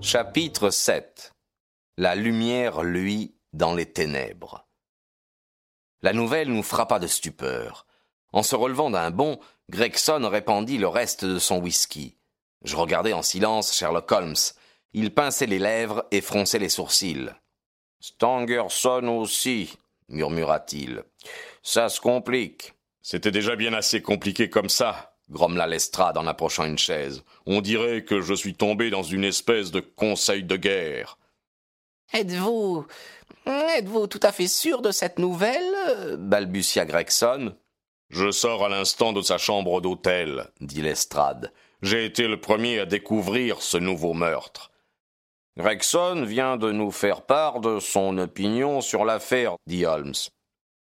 Chapitre 7 La lumière luit dans les ténèbres. La nouvelle nous frappa de stupeur. En se relevant d'un bond, Gregson répandit le reste de son whisky. Je regardais en silence Sherlock Holmes. Il pinçait les lèvres et fronçait les sourcils. Stangerson aussi, murmura-t-il. Ça se complique. C'était déjà bien assez compliqué comme ça, grommela Lestrade en approchant une chaise. On dirait que je suis tombé dans une espèce de conseil de guerre. Êtes-vous. êtes-vous tout à fait sûr de cette nouvelle balbutia Gregson. Je sors à l'instant de sa chambre d'hôtel, dit Lestrade. J'ai été le premier à découvrir ce nouveau meurtre. Gregson vient de nous faire part de son opinion sur l'affaire, dit Holmes.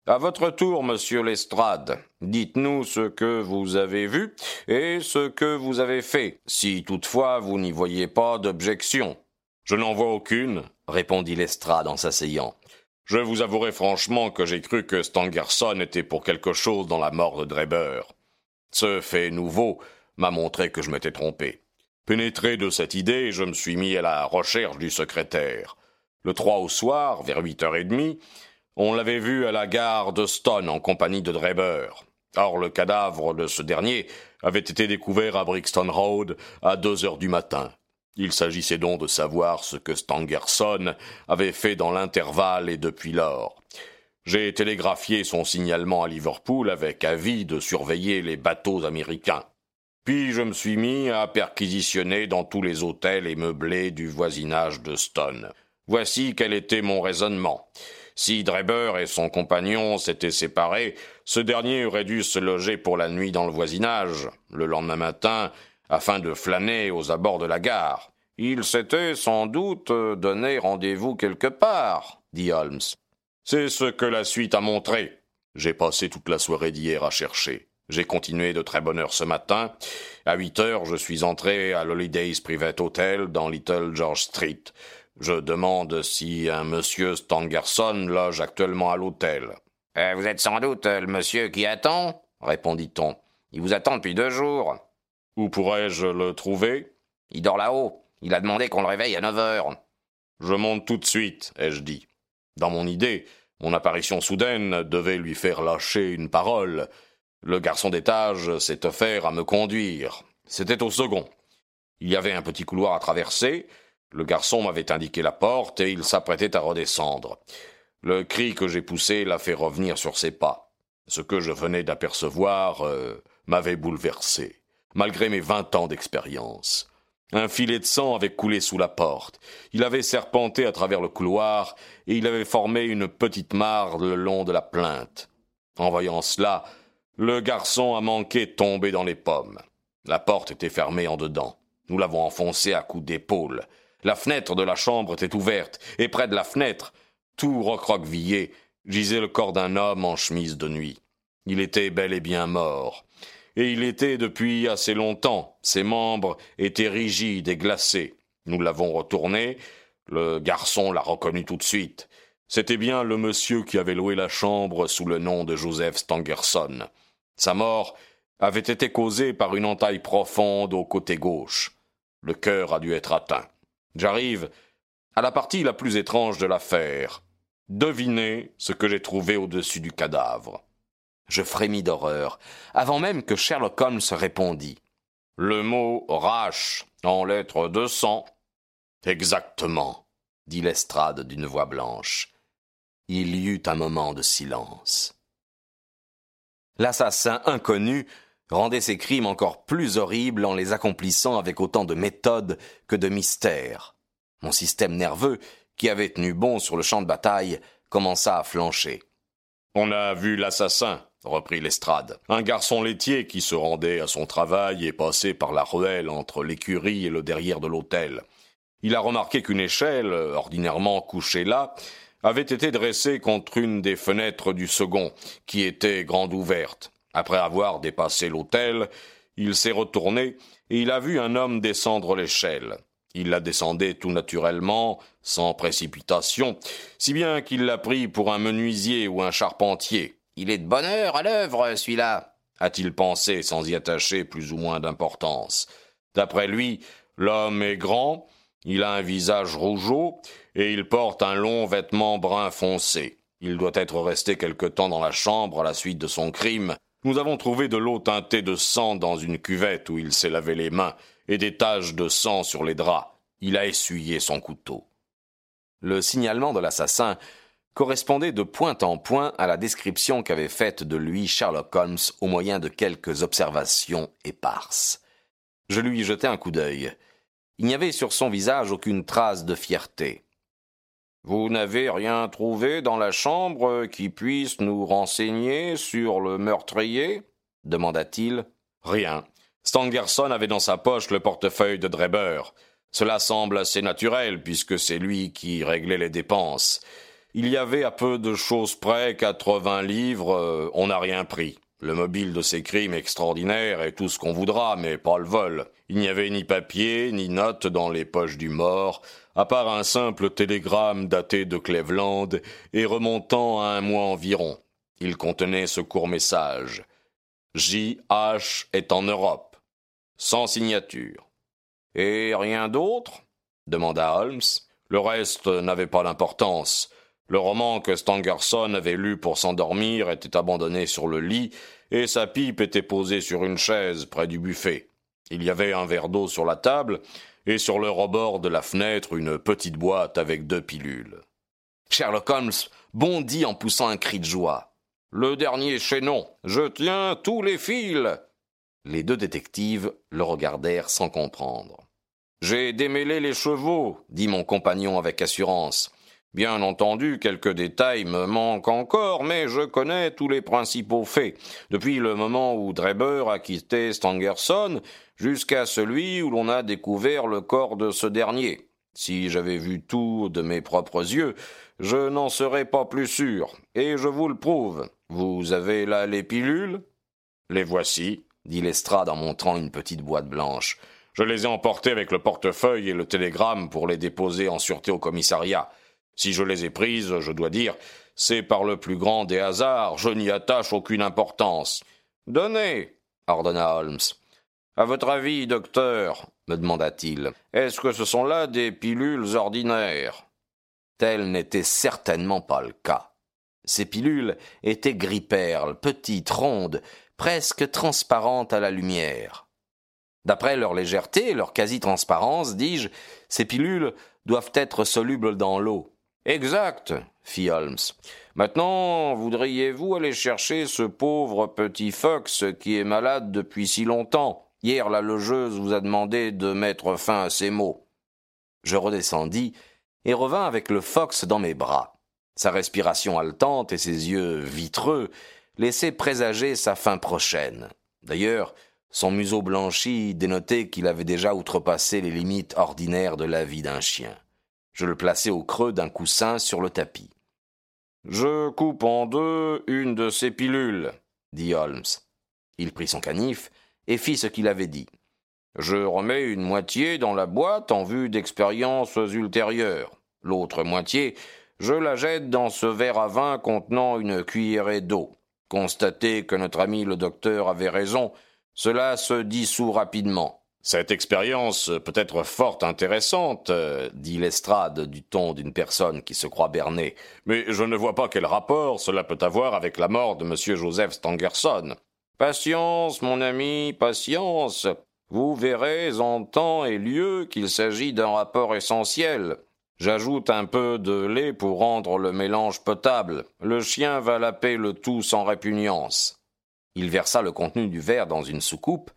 À votre tour, monsieur Lestrade, dites-nous ce que vous avez vu et ce que vous avez fait, si toutefois vous n'y voyez pas d'objection. Je n'en vois aucune, répondit Lestrade en s'asseyant. Je vous avouerai franchement que j'ai cru que Stangerson était pour quelque chose dans la mort de Dreber. Ce fait nouveau m'a montré que je m'étais trompé. Pénétré de cette idée, je me suis mis à la recherche du secrétaire. Le 3 au soir, vers huit heures et demie, on l'avait vu à la gare de Stone en compagnie de Dreber. Or, le cadavre de ce dernier avait été découvert à Brixton Road à deux heures du matin. Il s'agissait donc de savoir ce que Stangerson avait fait dans l'intervalle et depuis lors. J'ai télégraphié son signalement à Liverpool avec avis de surveiller les bateaux américains. Puis je me suis mis à perquisitionner dans tous les hôtels et meublés du voisinage de Stone. Voici quel était mon raisonnement. Si Dreber et son compagnon s'étaient séparés, ce dernier aurait dû se loger pour la nuit dans le voisinage, le lendemain matin, afin de flâner aux abords de la gare. Il s'était sans doute donné rendez-vous quelque part, dit Holmes. C'est ce que la suite a montré. J'ai passé toute la soirée d'hier à chercher. J'ai continué de très bonne heure ce matin. À huit heures, je suis entré à l'Holidays Private Hotel dans Little George Street. Je demande si un monsieur Stangerson loge actuellement à l'hôtel. Euh, vous êtes sans doute le monsieur qui attend répondit-on. Il vous attend depuis deux jours. Où pourrais-je le trouver? Il dort là-haut. Il a demandé qu'on le réveille à neuf heures. Je monte tout de suite, ai-je dit. Dans mon idée, mon apparition soudaine devait lui faire lâcher une parole. Le garçon d'étage s'est offert à me conduire. C'était au second. Il y avait un petit couloir à traverser, le garçon m'avait indiqué la porte et il s'apprêtait à redescendre. Le cri que j'ai poussé l'a fait revenir sur ses pas. Ce que je venais d'apercevoir euh, m'avait bouleversé, malgré mes vingt ans d'expérience. Un filet de sang avait coulé sous la porte. Il avait serpenté à travers le couloir et il avait formé une petite mare le long de la plainte. En voyant cela, le garçon a manqué tomber dans les pommes. La porte était fermée en dedans. Nous l'avons enfoncée à coups d'épaule. La fenêtre de la chambre était ouverte, et près de la fenêtre, tout recroquevillé, gisait le corps d'un homme en chemise de nuit. Il était bel et bien mort. Et il était depuis assez longtemps. Ses membres étaient rigides et glacés. Nous l'avons retourné. Le garçon l'a reconnu tout de suite. C'était bien le monsieur qui avait loué la chambre sous le nom de Joseph Stangerson. Sa mort avait été causée par une entaille profonde au côté gauche. Le cœur a dû être atteint. J'arrive à la partie la plus étrange de l'affaire. Devinez ce que j'ai trouvé au-dessus du cadavre. Je frémis d'horreur, avant même que Sherlock Holmes répondît. Le mot rache en lettres de sang. Exactement, dit Lestrade d'une voix blanche. Il y eut un moment de silence. L'assassin inconnu rendait ses crimes encore plus horribles en les accomplissant avec autant de méthode que de mystère. Mon système nerveux, qui avait tenu bon sur le champ de bataille, commença à flancher. On a vu l'assassin, reprit Lestrade. Un garçon laitier qui se rendait à son travail et passait par la ruelle entre l'écurie et le derrière de l'hôtel. Il a remarqué qu'une échelle, ordinairement couchée là, avait été dressée contre une des fenêtres du second, qui était grande ouverte. Après avoir dépassé l'hôtel, il s'est retourné et il a vu un homme descendre l'échelle. Il la descendait tout naturellement, sans précipitation, si bien qu'il l'a pris pour un menuisier ou un charpentier. Il est de bonne heure à l'œuvre, celui-là, a-t-il pensé sans y attacher plus ou moins d'importance. D'après lui, l'homme est grand, il a un visage rougeau, et il porte un long vêtement brun foncé. Il doit être resté quelque temps dans la chambre à la suite de son crime. Nous avons trouvé de l'eau teintée de sang dans une cuvette où il s'est lavé les mains, et des taches de sang sur les draps. Il a essuyé son couteau. Le signalement de l'assassin correspondait de point en point à la description qu'avait faite de lui Sherlock Holmes au moyen de quelques observations éparses. Je lui jetai un coup d'œil. Il n'y avait sur son visage aucune trace de fierté. Vous n'avez rien trouvé dans la chambre qui puisse nous renseigner sur le meurtrier demanda-t-il. Rien. Stangerson avait dans sa poche le portefeuille de Dreber. Cela semble assez naturel, puisque c'est lui qui réglait les dépenses. Il y avait à peu de choses près quatre-vingts livres, euh, on n'a rien pris. Le mobile de ces crimes extraordinaires est tout ce qu'on voudra, mais pas le vol. Il n'y avait ni papier, ni note dans les poches du mort, à part un simple télégramme daté de Cleveland et remontant à un mois environ. Il contenait ce court message. J.H. est en Europe sans signature. Et rien d'autre? demanda Holmes. Le reste n'avait pas d'importance. Le roman que Stangerson avait lu pour s'endormir était abandonné sur le lit, et sa pipe était posée sur une chaise près du buffet. Il y avait un verre d'eau sur la table, et sur le rebord de la fenêtre une petite boîte avec deux pilules. Sherlock Holmes bondit en poussant un cri de joie. Le dernier chaînon. Je tiens tous les fils. Les deux détectives le regardèrent sans comprendre. J'ai démêlé les chevaux, dit mon compagnon avec assurance. Bien entendu, quelques détails me manquent encore, mais je connais tous les principaux faits, depuis le moment où Dreber a quitté Stangerson jusqu'à celui où l'on a découvert le corps de ce dernier. Si j'avais vu tout de mes propres yeux, je n'en serais pas plus sûr, et je vous le prouve. Vous avez là les pilules? Les voici dit Lestrade en montrant une petite boîte blanche. Je les ai emportées avec le portefeuille et le télégramme pour les déposer en sûreté au commissariat. Si je les ai prises, je dois dire, c'est par le plus grand des hasards, je n'y attache aucune importance. Donnez, ordonna Holmes. À votre avis, docteur, me demanda-t-il, est-ce que ce sont là des pilules ordinaires? Tel n'était certainement pas le cas. Ces pilules étaient gris-perle, petites, rondes, presque transparentes à la lumière. D'après leur légèreté et leur quasi-transparence, dis-je, ces pilules doivent être solubles dans l'eau. Exact, fit Holmes. Maintenant, voudriez-vous aller chercher ce pauvre petit Fox qui est malade depuis si longtemps? Hier, la logeuse vous a demandé de mettre fin à ses maux. Je redescendis et revins avec le Fox dans mes bras. Sa respiration haletante et ses yeux vitreux laissait présager sa fin prochaine. D'ailleurs, son museau blanchi dénotait qu'il avait déjà outrepassé les limites ordinaires de la vie d'un chien. Je le plaçai au creux d'un coussin sur le tapis. Je coupe en deux une de ces pilules, dit Holmes. Il prit son canif et fit ce qu'il avait dit. Je remets une moitié dans la boîte en vue d'expériences ultérieures. L'autre moitié, je la jette dans ce verre à vin contenant une cuillerée d'eau. Constatez que notre ami le docteur avait raison, cela se dissout rapidement. Cette expérience peut être fort intéressante, dit Lestrade du ton d'une personne qui se croit bernée, mais je ne vois pas quel rapport cela peut avoir avec la mort de M. Joseph Stangerson. Patience, mon ami, patience. Vous verrez en temps et lieu qu'il s'agit d'un rapport essentiel. J'ajoute un peu de lait pour rendre le mélange potable. Le chien va laper le tout sans répugnance. Il versa le contenu du verre dans une soucoupe,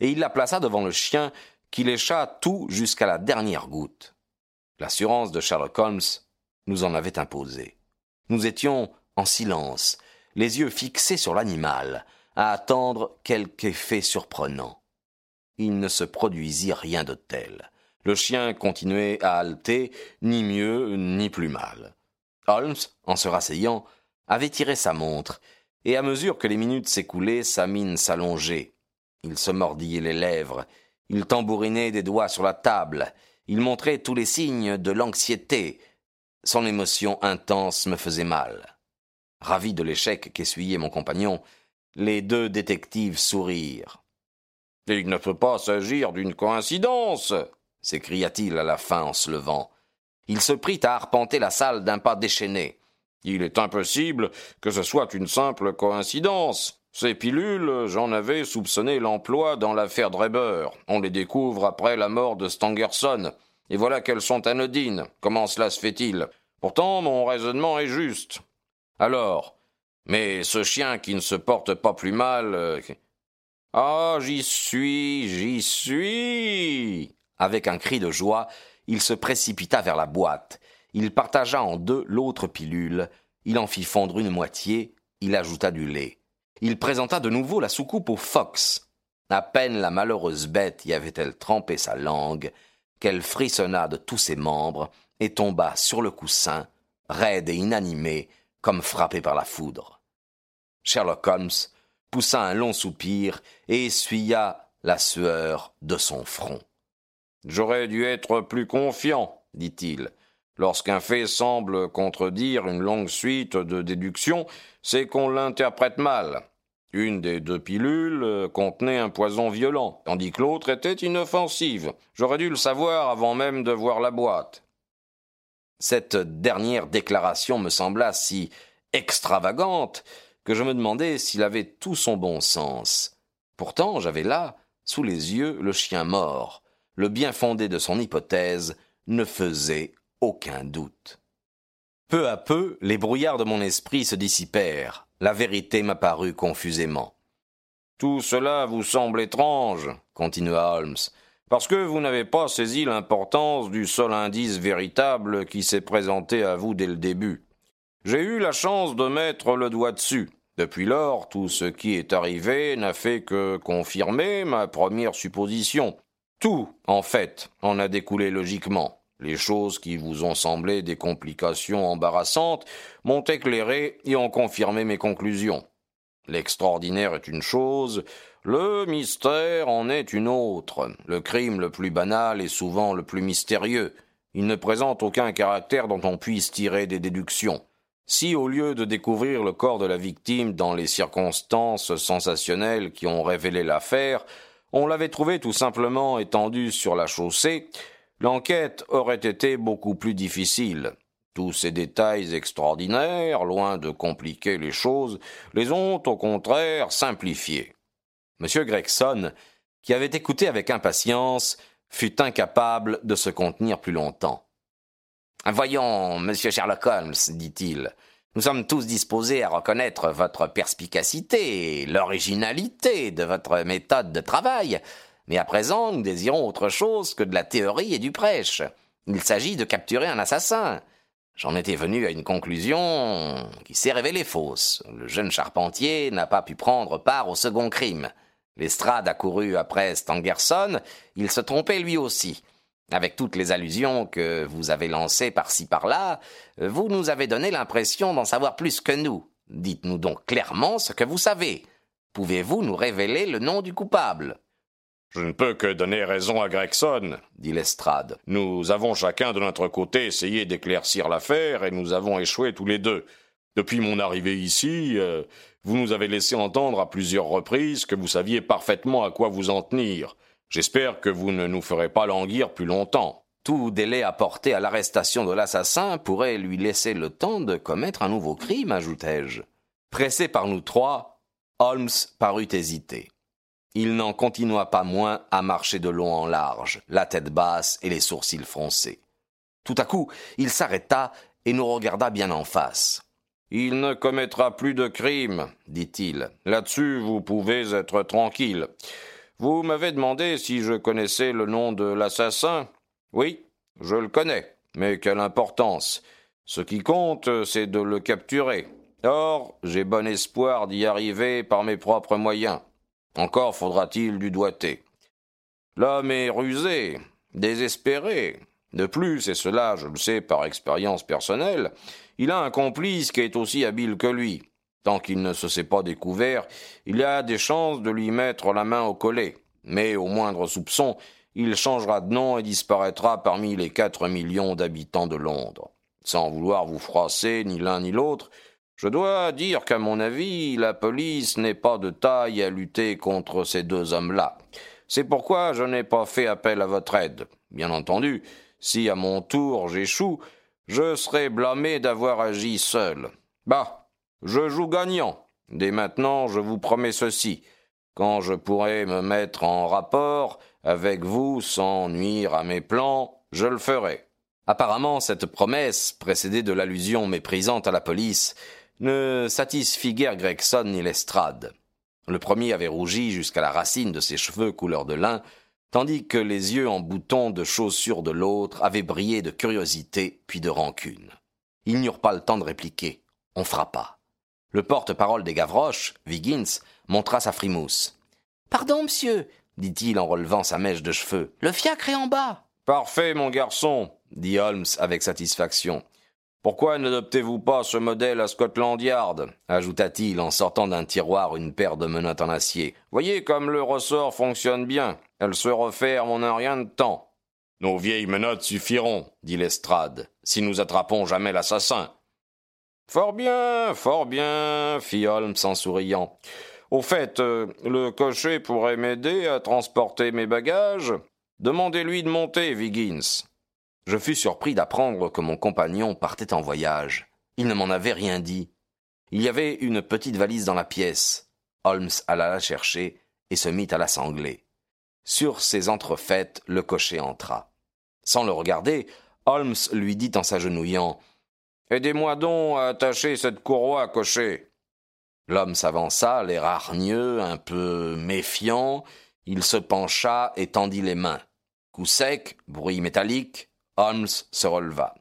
et il la plaça devant le chien, qui lécha tout jusqu'à la dernière goutte. L'assurance de Sherlock Holmes nous en avait imposé. Nous étions en silence, les yeux fixés sur l'animal, à attendre quelque effet surprenant. Il ne se produisit rien de tel. Le chien continuait à halter, ni mieux ni plus mal. Holmes, en se rasseyant, avait tiré sa montre, et à mesure que les minutes s'écoulaient, sa mine s'allongeait. Il se mordillait les lèvres, il tambourinait des doigts sur la table, il montrait tous les signes de l'anxiété. Son émotion intense me faisait mal. Ravi de l'échec qu'essuyait mon compagnon, les deux détectives sourirent. Il ne peut pas s'agir d'une coïncidence s'écria-t-il à la fin en se levant. Il se prit à arpenter la salle d'un pas déchaîné. Il est impossible que ce soit une simple coïncidence. Ces pilules, j'en avais soupçonné l'emploi dans l'affaire Dreber. On les découvre après la mort de Stangerson. Et voilà qu'elles sont anodines. Comment cela se fait-il? Pourtant, mon raisonnement est juste. Alors, mais ce chien qui ne se porte pas plus mal. Euh, ah, j'y suis, j'y suis. Avec un cri de joie, il se précipita vers la boîte. Il partagea en deux l'autre pilule. Il en fit fondre une moitié. Il ajouta du lait. Il présenta de nouveau la soucoupe au fox. À peine la malheureuse bête y avait-elle trempé sa langue, qu'elle frissonna de tous ses membres et tomba sur le coussin, raide et inanimée, comme frappé par la foudre. Sherlock Holmes poussa un long soupir et essuya la sueur de son front. J'aurais dû être plus confiant, dit-il. Lorsqu'un fait semble contredire une longue suite de déductions, c'est qu'on l'interprète mal. Une des deux pilules contenait un poison violent, tandis que l'autre était inoffensive. J'aurais dû le savoir avant même de voir la boîte. Cette dernière déclaration me sembla si extravagante que je me demandais s'il avait tout son bon sens. Pourtant, j'avais là, sous les yeux, le chien mort. Le bien fondé de son hypothèse ne faisait aucun doute. Peu à peu, les brouillards de mon esprit se dissipèrent. La vérité m'apparut confusément. Tout cela vous semble étrange, continua Holmes parce que vous n'avez pas saisi l'importance du seul indice véritable qui s'est présenté à vous dès le début. J'ai eu la chance de mettre le doigt dessus. Depuis lors, tout ce qui est arrivé n'a fait que confirmer ma première supposition. Tout, en fait, en a découlé logiquement. Les choses qui vous ont semblé des complications embarrassantes m'ont éclairé et ont confirmé mes conclusions. L'extraordinaire est une chose, le mystère en est une autre. Le crime le plus banal est souvent le plus mystérieux. Il ne présente aucun caractère dont on puisse tirer des déductions. Si, au lieu de découvrir le corps de la victime dans les circonstances sensationnelles qui ont révélé l'affaire, on l'avait trouvé tout simplement étendu sur la chaussée, l'enquête aurait été beaucoup plus difficile. Tous ces détails extraordinaires, loin de compliquer les choses, les ont au contraire simplifiées. M. Gregson, qui avait écouté avec impatience, fut incapable de se contenir plus longtemps. Voyons, monsieur Sherlock Holmes, dit-il, nous sommes tous disposés à reconnaître votre perspicacité l'originalité de votre méthode de travail, mais à présent nous désirons autre chose que de la théorie et du prêche. Il s'agit de capturer un assassin. J'en étais venu à une conclusion qui s'est révélée fausse. Le jeune charpentier n'a pas pu prendre part au second crime. Lestrade a couru après Stangerson, il se trompait lui aussi. Avec toutes les allusions que vous avez lancées par-ci par-là, vous nous avez donné l'impression d'en savoir plus que nous. Dites-nous donc clairement ce que vous savez. Pouvez-vous nous révéler le nom du coupable? Je ne peux que donner raison à Gregson, dit Lestrade. Nous avons chacun de notre côté essayé d'éclaircir l'affaire et nous avons échoué tous les deux. Depuis mon arrivée ici, euh, vous nous avez laissé entendre à plusieurs reprises que vous saviez parfaitement à quoi vous en tenir. J'espère que vous ne nous ferez pas languir plus longtemps. Tout délai apporté à l'arrestation de l'assassin pourrait lui laisser le temps de commettre un nouveau crime, ajoutai-je. Pressé par nous trois, Holmes parut hésiter. Il n'en continua pas moins à marcher de long en large, la tête basse et les sourcils froncés. Tout à coup, il s'arrêta et nous regarda bien en face. Il ne commettra plus de crimes, dit-il. Là-dessus, vous pouvez être tranquille. Vous m'avez demandé si je connaissais le nom de l'assassin. Oui, je le connais. Mais quelle importance. Ce qui compte, c'est de le capturer. Or, j'ai bon espoir d'y arriver par mes propres moyens. Encore faudra-t-il du doigté. L'homme est rusé, désespéré. De plus, et cela je le sais par expérience personnelle, il a un complice qui est aussi habile que lui. Tant qu'il ne se sait pas découvert, il y a des chances de lui mettre la main au collet. Mais au moindre soupçon, il changera de nom et disparaîtra parmi les quatre millions d'habitants de Londres. Sans vouloir vous froisser ni l'un ni l'autre, je dois dire qu'à mon avis, la police n'est pas de taille à lutter contre ces deux hommes-là. C'est pourquoi je n'ai pas fait appel à votre aide. Bien entendu, si à mon tour j'échoue, je serai blâmé d'avoir agi seul. Bah, je joue gagnant. Dès maintenant, je vous promets ceci. Quand je pourrai me mettre en rapport avec vous sans nuire à mes plans, je le ferai. Apparemment, cette promesse, précédée de l'allusion méprisante à la police, ne satisfit guère Gregson ni Lestrade. Le premier avait rougi jusqu'à la racine de ses cheveux couleur de lin, tandis que les yeux en boutons de chaussures de l'autre avaient brillé de curiosité puis de rancune. Ils n'eurent pas le temps de répliquer. On frappa. Le porte-parole des Gavroches, Viggins, montra sa frimousse. Pardon, monsieur, dit-il en relevant sa mèche de cheveux. Le fiacre est en bas. Parfait, mon garçon, dit Holmes avec satisfaction. Pourquoi n'adoptez-vous pas ce modèle à Scotland Yard? ajouta-t-il en sortant d'un tiroir une paire de menottes en acier. Voyez comme le ressort fonctionne bien. Elles se referment en un rien de temps. Nos vieilles menottes suffiront, dit Lestrade, si nous attrapons jamais l'assassin. Fort bien, fort bien, fit Holmes en souriant. Au fait, euh, le cocher pourrait m'aider à transporter mes bagages. Demandez-lui de monter, Viggins. Je fus surpris d'apprendre que mon compagnon partait en voyage. Il ne m'en avait rien dit. Il y avait une petite valise dans la pièce. Holmes alla la chercher et se mit à la sangler. Sur ces entrefaites, le cocher entra. Sans le regarder, Holmes lui dit en s'agenouillant Aidez-moi donc à attacher cette courroie, cocher. L'homme s'avança, l'air hargneux, un peu méfiant. Il se pencha et tendit les mains. Coup sec, bruit métallique, Holmes se releva.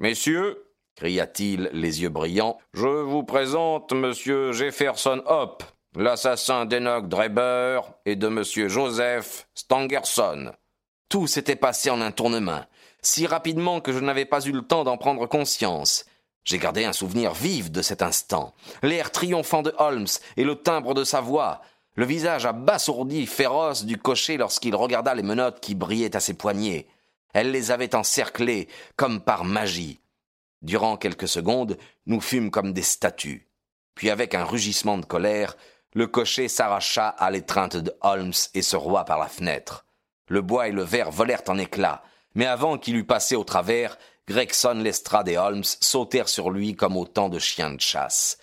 Messieurs, cria-t-il, les yeux brillants, je vous présente monsieur Jefferson Hope, l'assassin d'Enoch Dreber et de monsieur Joseph Stangerson. Tout s'était passé en un tournement, si rapidement que je n'avais pas eu le temps d'en prendre conscience. J'ai gardé un souvenir vif de cet instant, l'air triomphant de Holmes et le timbre de sa voix, le visage abasourdi, féroce du cocher lorsqu'il regarda les menottes qui brillaient à ses poignets. Elle les avait encerclés comme par magie. Durant quelques secondes, nous fûmes comme des statues. Puis avec un rugissement de colère, le cocher s'arracha à l'étreinte de Holmes et se roua par la fenêtre. Le bois et le verre volèrent en éclats, mais avant qu'il eût passé au travers, Gregson, Lestrade et Holmes sautèrent sur lui comme autant de chiens de chasse.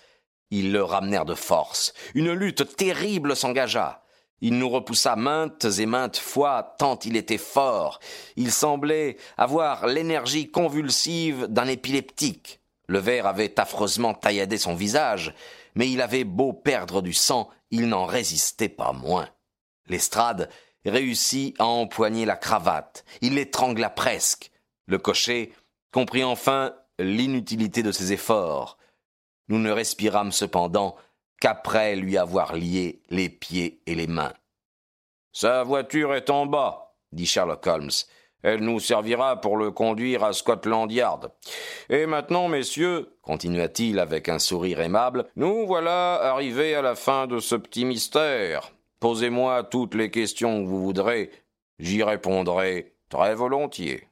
Ils le ramenèrent de force. Une lutte terrible s'engagea. Il nous repoussa maintes et maintes fois tant il était fort. Il semblait avoir l'énergie convulsive d'un épileptique. Le verre avait affreusement tailladé son visage, mais il avait beau perdre du sang, il n'en résistait pas moins. L'estrade réussit à empoigner la cravate. Il l'étrangla presque. Le cocher comprit enfin l'inutilité de ses efforts. Nous ne respirâmes cependant qu'après lui avoir lié les pieds et les mains. Sa voiture est en bas, dit Sherlock Holmes. Elle nous servira pour le conduire à Scotland Yard. Et maintenant, messieurs, continua-t-il avec un sourire aimable, nous voilà arrivés à la fin de ce petit mystère. Posez-moi toutes les questions que vous voudrez, j'y répondrai très volontiers.